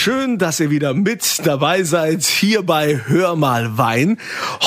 Schön, dass ihr wieder mit dabei seid hier bei Hör mal Wein.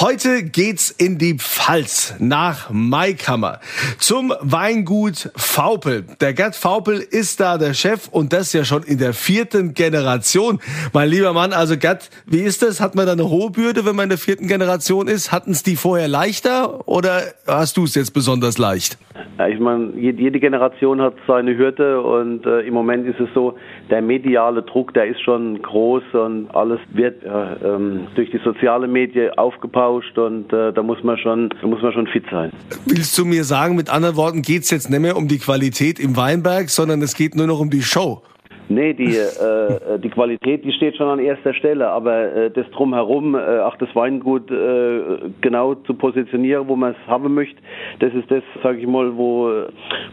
Heute geht's in die Pfalz nach Maikammer zum Weingut Faupel. Der Gerd Faupel ist da der Chef und das ja schon in der vierten Generation. Mein lieber Mann, also Gerd, wie ist das? Hat man da eine hohe Bürde, wenn man in der vierten Generation ist? Hatten es die vorher leichter oder hast du es jetzt besonders leicht? Ja, ich meine, jede Generation hat seine Hürde und äh, im Moment ist es so, der mediale Druck, der ist schon groß und alles wird ja, ähm, durch die soziale Medien aufgepauscht und äh, da muss man schon, da muss man schon fit sein. Willst du mir sagen, mit anderen Worten, geht's jetzt nicht mehr um die Qualität im Weinberg, sondern es geht nur noch um die Show? Nee, die, äh, die Qualität, die steht schon an erster Stelle, aber äh, das drumherum, äh, auch das Weingut äh, genau zu positionieren, wo man es haben möchte, das ist das, sage ich mal, wo,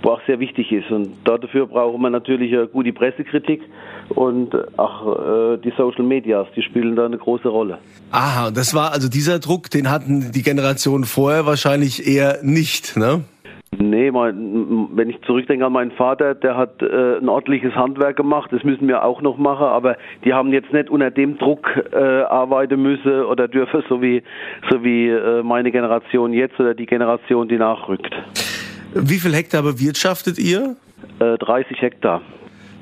wo auch sehr wichtig ist. Und dafür brauchen wir natürlich eine gute Pressekritik und auch äh, die Social Medias, die spielen da eine große Rolle. Aha, das war also dieser Druck, den hatten die Generationen vorher wahrscheinlich eher nicht, ne? Nee, mein, wenn ich zurückdenke an meinen Vater, der hat äh, ein ordentliches Handwerk gemacht, das müssen wir auch noch machen, aber die haben jetzt nicht unter dem Druck äh, arbeiten müssen oder dürfen, so wie, so wie äh, meine Generation jetzt oder die Generation, die nachrückt. Wie viel Hektar bewirtschaftet ihr? 30 äh, Hektar.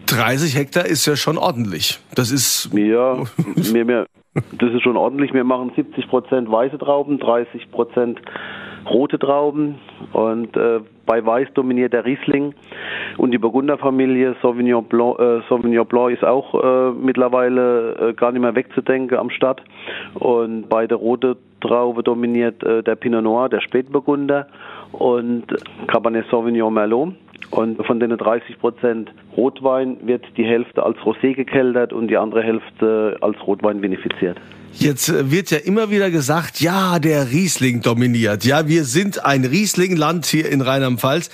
30 Hektar ist ja schon ordentlich. Das ist. Ja, mir, mir, das ist schon ordentlich. Wir machen 70 Prozent weiße Trauben, 30 Prozent rote Trauben und äh, bei Weiß dominiert der Riesling und die Burgunderfamilie Sauvignon Blanc, äh, Sauvignon Blanc ist auch äh, mittlerweile äh, gar nicht mehr wegzudenken am Start und bei der rote Traube dominiert äh, der Pinot Noir, der Spätburgunder und Cabernet Sauvignon Merlot. Und von den 30 Prozent Rotwein wird die Hälfte als Rosé gekeltert und die andere Hälfte als Rotwein benefiziert. Jetzt äh, wird ja immer wieder gesagt, ja, der Riesling dominiert. Ja, wir sind ein Rieslingland hier in Rheinland-Pfalz.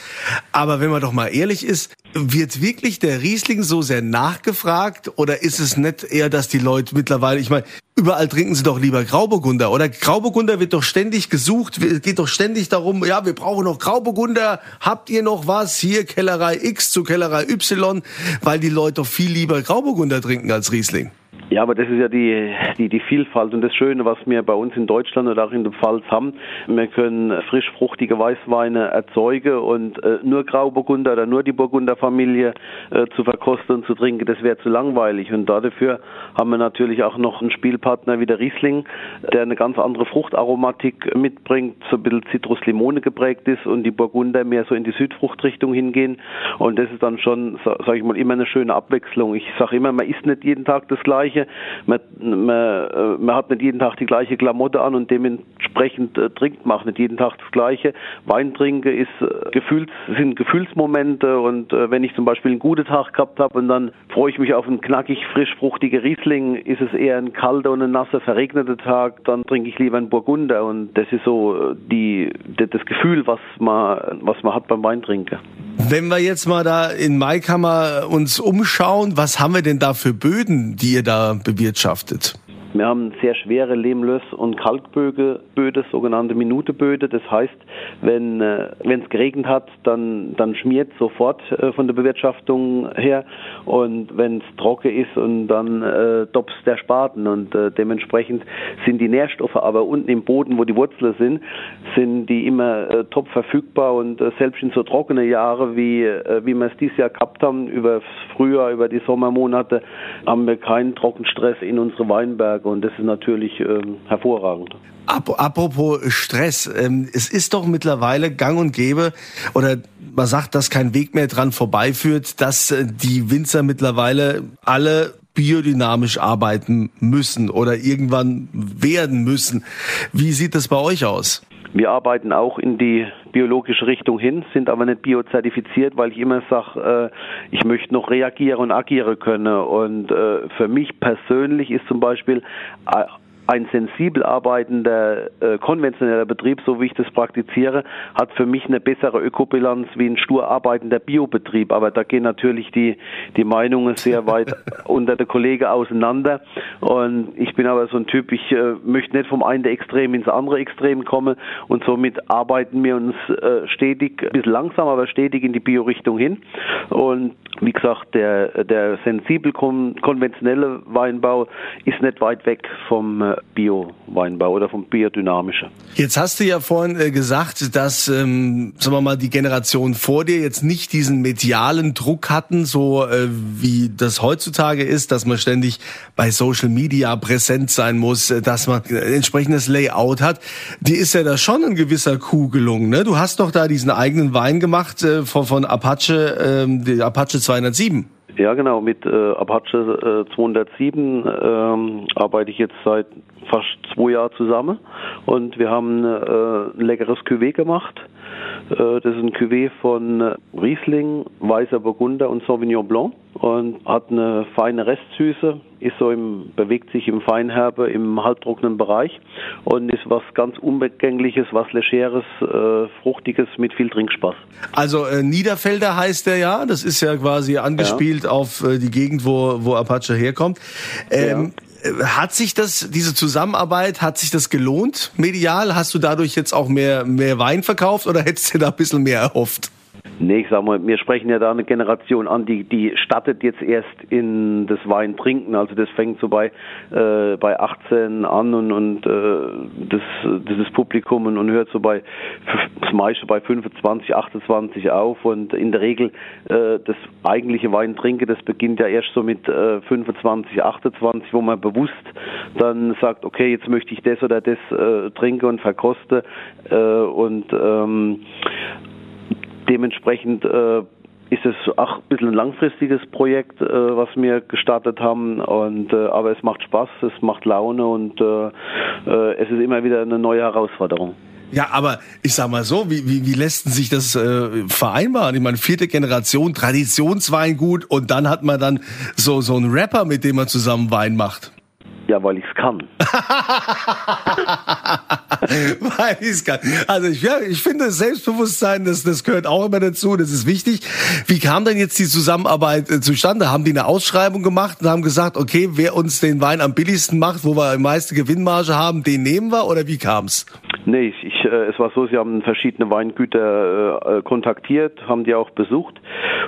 Aber wenn man doch mal ehrlich ist, wird wirklich der Riesling so sehr nachgefragt oder ist es nicht eher, dass die Leute mittlerweile, ich meine, überall trinken sie doch lieber Grauburgunder oder Grauburgunder wird doch ständig gesucht, geht doch ständig darum, ja, wir brauchen noch Grauburgunder, habt ihr noch was? Hier Kellerei X zu Kellerei Y, weil die Leute viel lieber Grauburgunder trinken als Riesling. Ja, aber das ist ja die, die, die Vielfalt und das Schöne, was wir bei uns in Deutschland oder auch in der Pfalz haben. Wir können frisch fruchtige Weißweine erzeugen und äh, nur Grauburgunder oder nur die Burgunderfamilie äh, zu verkosten und zu trinken, das wäre zu langweilig. Und dafür haben wir natürlich auch noch einen Spielpartner wie der Riesling, der eine ganz andere Fruchtaromatik mitbringt, so ein bisschen Zitruslimone geprägt ist und die Burgunder mehr so in die Südfruchtrichtung hingehen. Und das ist dann schon, sage ich mal, immer eine schöne Abwechslung. Ich sage immer, man isst nicht jeden Tag das Gleiche man, man, äh, man hat nicht jeden Tag die gleiche Klamotte an und dementsprechend äh, trinkt man auch nicht jeden Tag das Gleiche. Wein trinken ist äh, Gefühls, sind Gefühlsmomente und äh, wenn ich zum Beispiel einen guten Tag gehabt habe und dann freue ich mich auf einen knackig, frisch, fruchtigen Riesling, ist es eher ein kalter und ein nasser, verregneter Tag, dann trinke ich lieber einen Burgunder und das ist so äh, die, das Gefühl, was man, was man hat beim Weintrinken. Wenn wir jetzt mal da in Maikammer uns umschauen, was haben wir denn da für Böden, die ihr da bewirtschaftet? Wir haben sehr schwere Lehmlöss- und Kalkböde, Böde, sogenannte Minuteböde. Das heißt, wenn äh, es geregnet hat, dann, dann schmiert sofort äh, von der Bewirtschaftung her. Und wenn es trocken ist und dann äh, dops der Spaten. Und äh, dementsprechend sind die Nährstoffe aber unten im Boden, wo die Wurzeln sind, sind die immer äh, top verfügbar. Und äh, selbst in so trockene Jahre, wie, äh, wie wir es dieses Jahr gehabt haben, über Frühjahr, über die Sommermonate, haben wir keinen Trockenstress in unsere Weinberge. Netzwerke und das ist natürlich ähm, hervorragend. Apropos Stress, ähm, es ist doch mittlerweile gang und gäbe, oder man sagt, dass kein Weg mehr dran vorbeiführt, dass äh, die Winzer mittlerweile alle biodynamisch arbeiten müssen oder irgendwann werden müssen. Wie sieht das bei euch aus? Wir arbeiten auch in die biologische Richtung hin, sind aber nicht biozertifiziert, weil ich immer sage, äh, ich möchte noch reagieren und agieren können. Und äh, für mich persönlich ist zum Beispiel ein sensibel arbeitender äh, konventioneller Betrieb, so wie ich das praktiziere, hat für mich eine bessere Ökobilanz wie ein stur arbeitender Biobetrieb. Aber da gehen natürlich die, die Meinungen sehr weit unter der Kollege auseinander. Und ich bin aber so ein Typ, ich äh, möchte nicht vom einen Extrem ins andere Extrem kommen und somit arbeiten wir uns äh, stetig, ein bisschen langsam, aber stetig in die Bio-Richtung hin. Und wie gesagt, der, der sensibel konventionelle Weinbau ist nicht weit weg vom äh, Bio-Weinbau oder vom biodynamischen. Jetzt hast du ja vorhin äh, gesagt, dass, ähm, sagen wir mal, die Generation vor dir jetzt nicht diesen medialen Druck hatten, so äh, wie das heutzutage ist, dass man ständig bei Social Media präsent sein muss, äh, dass man ein entsprechendes Layout hat. Die ist ja da schon ein gewisser Coup gelungen. Ne? Du hast doch da diesen eigenen Wein gemacht äh, von, von Apache, die Apache 207. Ja, genau. Mit äh, Apache äh, 207 ähm, arbeite ich jetzt seit fast zwei Jahren zusammen und wir haben äh, ein leckeres Cuvée gemacht. Äh, das ist ein Cuvée von Riesling, Weißer Burgunder und Sauvignon Blanc und hat eine feine Restsüße, ist so im, bewegt sich im Feinherbe, im halbtrockenen Bereich und ist was ganz Unbegängliches, was Legeres, äh, Fruchtiges mit viel Trinkspaß. Also äh, Niederfelder heißt der ja, das ist ja quasi angespielt ja. auf äh, die Gegend, wo, wo Apache herkommt. Ähm, ja. Hat sich das, diese Zusammenarbeit, hat sich das gelohnt medial? Hast du dadurch jetzt auch mehr, mehr Wein verkauft oder hättest du da ein bisschen mehr erhofft? Nee, ich sag mal, wir sprechen ja da eine Generation an, die, die startet jetzt erst in das Wein trinken. Also das fängt so bei, äh, bei 18 an und, und äh, das, das Publikum und, und hört so bei das meiste bei 25, 28 auf. Und in der Regel äh, das eigentliche Wein trinken, das beginnt ja erst so mit äh, 25, 28, wo man bewusst dann sagt, okay, jetzt möchte ich das oder das äh, trinken und verkoste. Äh, und ähm, Dementsprechend äh, ist es auch ein bisschen ein langfristiges Projekt, äh, was wir gestartet haben. Und, äh, aber es macht Spaß, es macht Laune und äh, äh, es ist immer wieder eine neue Herausforderung. Ja, aber ich sag mal so, wie, wie, wie lässt sich das äh, vereinbaren? Ich meine, vierte Generation, Traditionsweingut und dann hat man dann so, so einen Rapper, mit dem man zusammen Wein macht. Ja, weil ich es kann. weil ich es kann. Also ich, ja, ich finde Selbstbewusstsein, das, das gehört auch immer dazu, das ist wichtig. Wie kam denn jetzt die Zusammenarbeit äh, zustande? Haben die eine Ausschreibung gemacht und haben gesagt, okay, wer uns den Wein am billigsten macht, wo wir die meiste Gewinnmarge haben, den nehmen wir oder wie kam's? Nee, ich, ich, äh, es war so, sie haben verschiedene Weingüter äh, kontaktiert, haben die auch besucht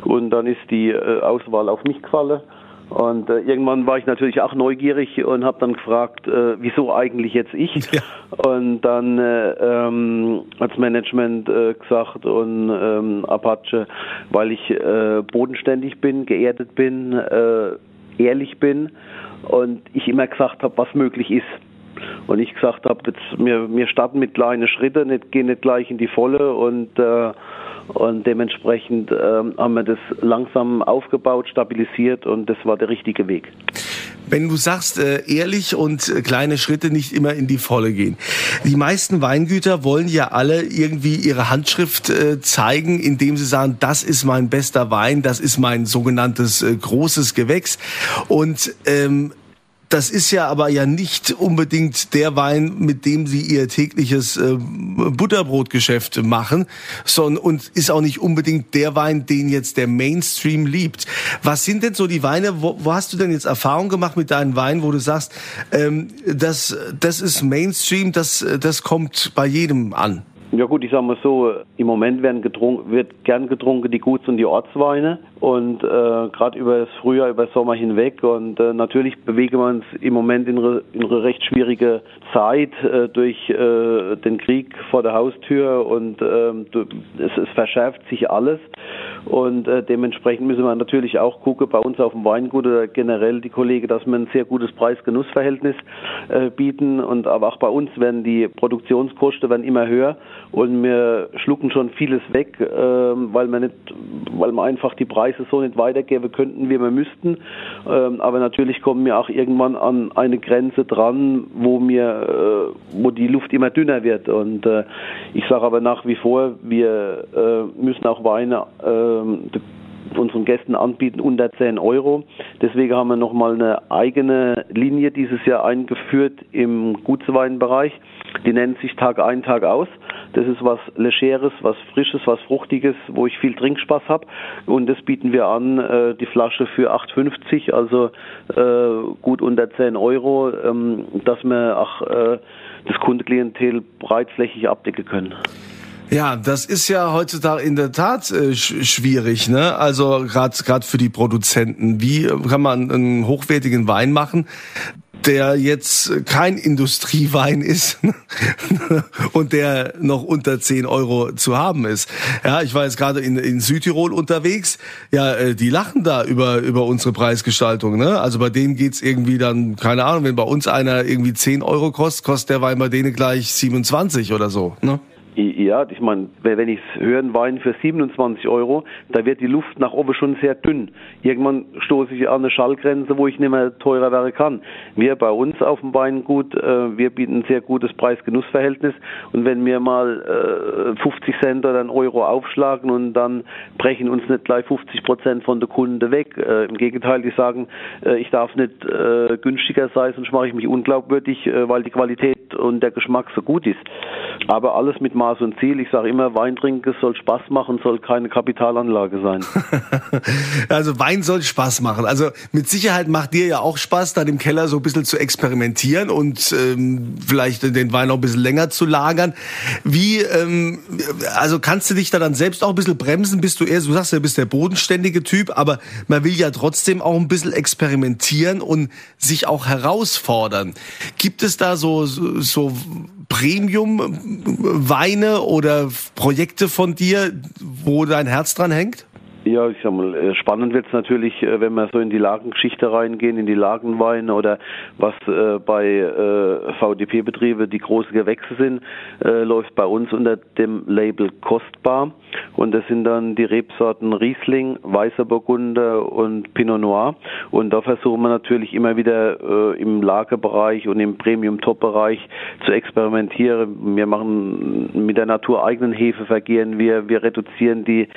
und dann ist die äh, Auswahl auf mich gefallen und äh, irgendwann war ich natürlich auch neugierig und habe dann gefragt, äh, wieso eigentlich jetzt ich? Ja. Und dann äh, ähm, als Management äh, gesagt und ähm, Apache, weil ich äh, bodenständig bin, geerdet bin, äh, ehrlich bin und ich immer gesagt habe, was möglich ist. Und ich gesagt habe, jetzt wir, wir starten mit kleinen Schritten, nicht, gehen nicht gleich in die Volle und äh, und dementsprechend ähm, haben wir das langsam aufgebaut, stabilisiert und das war der richtige Weg. Wenn du sagst, äh, ehrlich und äh, kleine Schritte nicht immer in die Volle gehen. Die meisten Weingüter wollen ja alle irgendwie ihre Handschrift äh, zeigen, indem sie sagen, das ist mein bester Wein, das ist mein sogenanntes äh, großes Gewächs. Und ähm, das ist ja aber ja nicht unbedingt der Wein, mit dem Sie Ihr tägliches äh, Butterbrotgeschäft machen, sondern und ist auch nicht unbedingt der Wein, den jetzt der Mainstream liebt. Was sind denn so die Weine? Wo, wo hast du denn jetzt Erfahrung gemacht mit deinen Weinen, wo du sagst, ähm, das, das ist Mainstream, das, das kommt bei jedem an? Ja gut, ich sage mal so, im Moment werden getrunken, wird gern getrunken die Guts- und die Ortsweine. Und äh, gerade über das Frühjahr, über den Sommer hinweg. Und äh, natürlich bewegen wir uns im Moment in eine, in eine recht schwierige Zeit äh, durch äh, den Krieg vor der Haustür. Und äh, es, es verschärft sich alles und äh, dementsprechend müssen wir natürlich auch gucken bei uns auf dem Weingut oder generell die Kollegen, dass wir ein sehr gutes Preis-Genuss-Verhältnis äh, bieten und aber auch bei uns werden die Produktionskosten werden immer höher und wir schlucken schon vieles weg, äh, weil wir nicht, weil wir einfach die Preise so nicht weitergeben könnten, wie wir müssten. Ähm, aber natürlich kommen wir auch irgendwann an eine Grenze dran, wo mir, äh, wo die Luft immer dünner wird. Und äh, ich sage aber nach wie vor, wir äh, müssen auch Weine äh, unseren Gästen anbieten unter 10 Euro. Deswegen haben wir nochmal eine eigene Linie dieses Jahr eingeführt im Gutsweinbereich. Die nennt sich Tag ein, Tag aus. Das ist was Legeres, was Frisches, was Fruchtiges, wo ich viel Trinkspaß habe. Und das bieten wir an, äh, die Flasche für 8,50, also äh, gut unter 10 Euro, ähm, dass wir auch äh, das Kundeklientel breitflächig abdecken können. Ja, das ist ja heutzutage in der Tat äh, schwierig, ne? Also gerade gerade für die Produzenten. Wie kann man einen hochwertigen Wein machen, der jetzt kein Industriewein ist und der noch unter 10 Euro zu haben ist. Ja, ich war jetzt gerade in, in Südtirol unterwegs. Ja, äh, die lachen da über, über unsere Preisgestaltung. Ne? Also bei denen geht's irgendwie dann, keine Ahnung, wenn bei uns einer irgendwie 10 Euro kostet, kostet der Wein bei denen gleich 27 oder so. Ne? Ja, ich meine, wenn ich hören Wein für 27 Euro, da wird die Luft nach oben schon sehr dünn. Irgendwann stoße ich an eine Schallgrenze, wo ich nicht mehr teurer werden kann. Wir bei uns auf dem Weingut, äh, wir bieten ein sehr gutes Preis-Genuss-Verhältnis und wenn wir mal äh, 50 Cent oder einen Euro aufschlagen und dann brechen uns nicht gleich 50 Prozent von der Kunde weg. Äh, Im Gegenteil, die sagen, äh, ich darf nicht äh, günstiger sein, sonst mache ich mich unglaubwürdig, äh, weil die Qualität und der Geschmack so gut ist. Aber alles mit Maß und Ziel. Ich sage immer, Wein trinken soll Spaß machen, soll keine Kapitalanlage sein. also Wein soll Spaß machen. Also mit Sicherheit macht dir ja auch Spaß, dann im Keller so ein bisschen zu experimentieren und ähm, vielleicht den Wein auch ein bisschen länger zu lagern. Wie, ähm, also kannst du dich da dann selbst auch ein bisschen bremsen? Bist du eher, du sagst ja, bist der bodenständige Typ, aber man will ja trotzdem auch ein bisschen experimentieren und sich auch herausfordern. Gibt es da so, so, so Premium-Weine oder Projekte von dir, wo dein Herz dran hängt? Ja, ich sag mal, äh, spannend wird's natürlich, äh, wenn wir so in die Lagengeschichte reingehen, in die Lagenweine oder was äh, bei äh, VDP-Betriebe die großen Gewächse sind, äh, läuft bei uns unter dem Label Kostbar. Und das sind dann die Rebsorten Riesling, Weißer Burgunder und Pinot Noir. Und da versuchen wir natürlich immer wieder äh, im Lagerbereich und im Premium-Top-Bereich zu experimentieren. Wir machen mit der natureigenen Hefe vergehen wir, wir reduzieren die,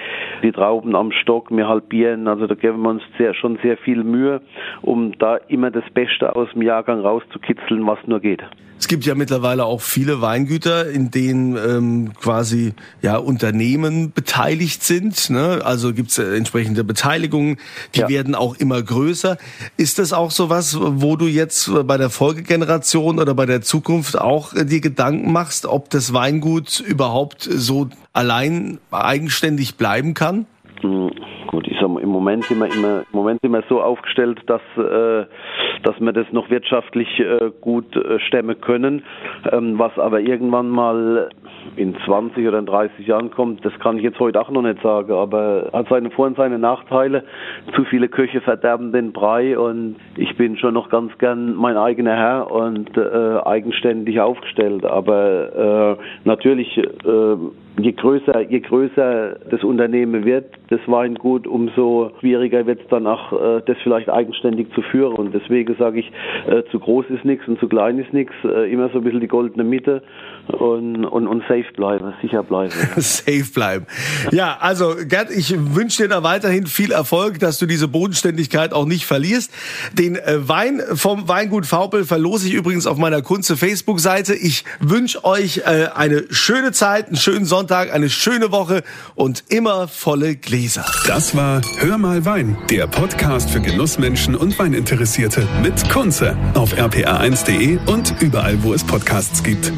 die Trauben am Stock, wir halbieren. Also da geben wir uns sehr, schon sehr viel Mühe, um da immer das Beste aus dem Jahrgang rauszukitzeln, was nur geht. Es gibt ja mittlerweile auch viele Weingüter, in denen ähm, quasi ja Unternehmen beteiligt sind. Ne? Also gibt es äh, entsprechende Beteiligungen, die ja. werden auch immer größer. Ist das auch so was, wo du jetzt bei der Folgegeneration oder bei der Zukunft auch äh, dir Gedanken machst, ob das Weingut überhaupt so allein eigenständig bleiben kann? Hm, gut, ich sag im Moment sind wir immer, im Moment wir so aufgestellt, dass äh, dass wir das noch wirtschaftlich äh, gut äh, stemmen können. Ähm, was aber irgendwann mal in 20 oder in 30 Jahren kommt, das kann ich jetzt heute auch noch nicht sagen, aber hat seine Vor- und seine Nachteile. Zu viele Köche verderben den Brei und ich bin schon noch ganz gern mein eigener Herr und äh, eigenständig aufgestellt. Aber äh, natürlich äh, je größer, je größer das Unternehmen wird, das Weingut, umso schwieriger wird es dann auch, äh, das vielleicht eigenständig zu führen. Und deswegen sage ich, äh, zu groß ist nichts und zu klein ist nichts. Äh, immer so ein bisschen die goldene Mitte und, und, und safe bleiben, sicher bleiben. Safe bleiben. Ja, also Gerd, ich wünsche dir da weiterhin viel Erfolg, dass du diese Bodenständigkeit auch nicht verlierst. Den äh, Wein vom Weingut Vaupel verlose ich übrigens auf meiner Kunze Facebook-Seite. Ich wünsche euch äh, eine schöne Zeit, einen schönen Sonntag, eine schöne Woche und immer volle Gläser. Das war Hör mal Wein, der Podcast für Genussmenschen und Weininteressierte mit Kunze auf rpa1.de und überall, wo es Podcasts gibt.